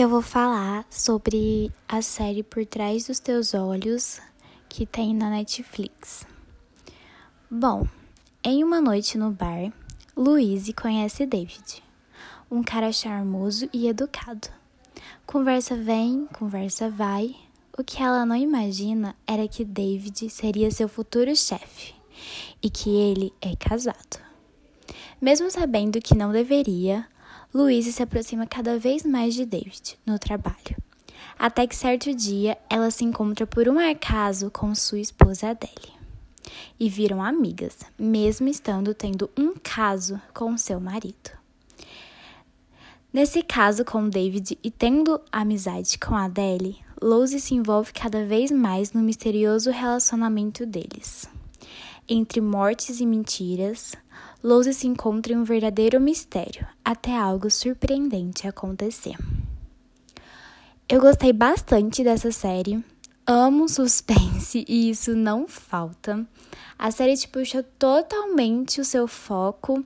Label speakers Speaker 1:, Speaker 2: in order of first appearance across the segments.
Speaker 1: Eu vou falar sobre a série Por Trás dos Teus Olhos que tem na Netflix. Bom, em uma noite no bar, Louise conhece David, um cara charmoso e educado. Conversa vem, conversa vai. O que ela não imagina era que David seria seu futuro chefe e que ele é casado. Mesmo sabendo que não deveria, Louise se aproxima cada vez mais de David no trabalho. Até que certo dia ela se encontra por um acaso com sua esposa Adele. E viram amigas, mesmo estando tendo um caso com seu marido. Nesse caso com David e tendo amizade com Adele, Louise se envolve cada vez mais no misterioso relacionamento deles. Entre mortes e mentiras, Louise se encontra em um verdadeiro mistério, até algo surpreendente acontecer. Eu gostei bastante dessa série, amo suspense e isso não falta. A série te puxa totalmente o seu foco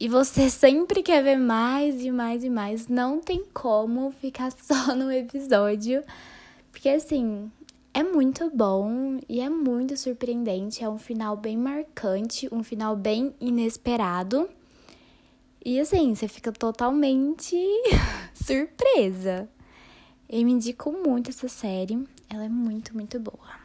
Speaker 1: e você sempre quer ver mais e mais e mais. Não tem como ficar só no episódio, porque assim, é muito bom e é muito surpreendente. É um final bem marcante, um final bem inesperado. E assim, você fica totalmente surpresa. Eu me indico muito essa série. Ela é muito, muito boa.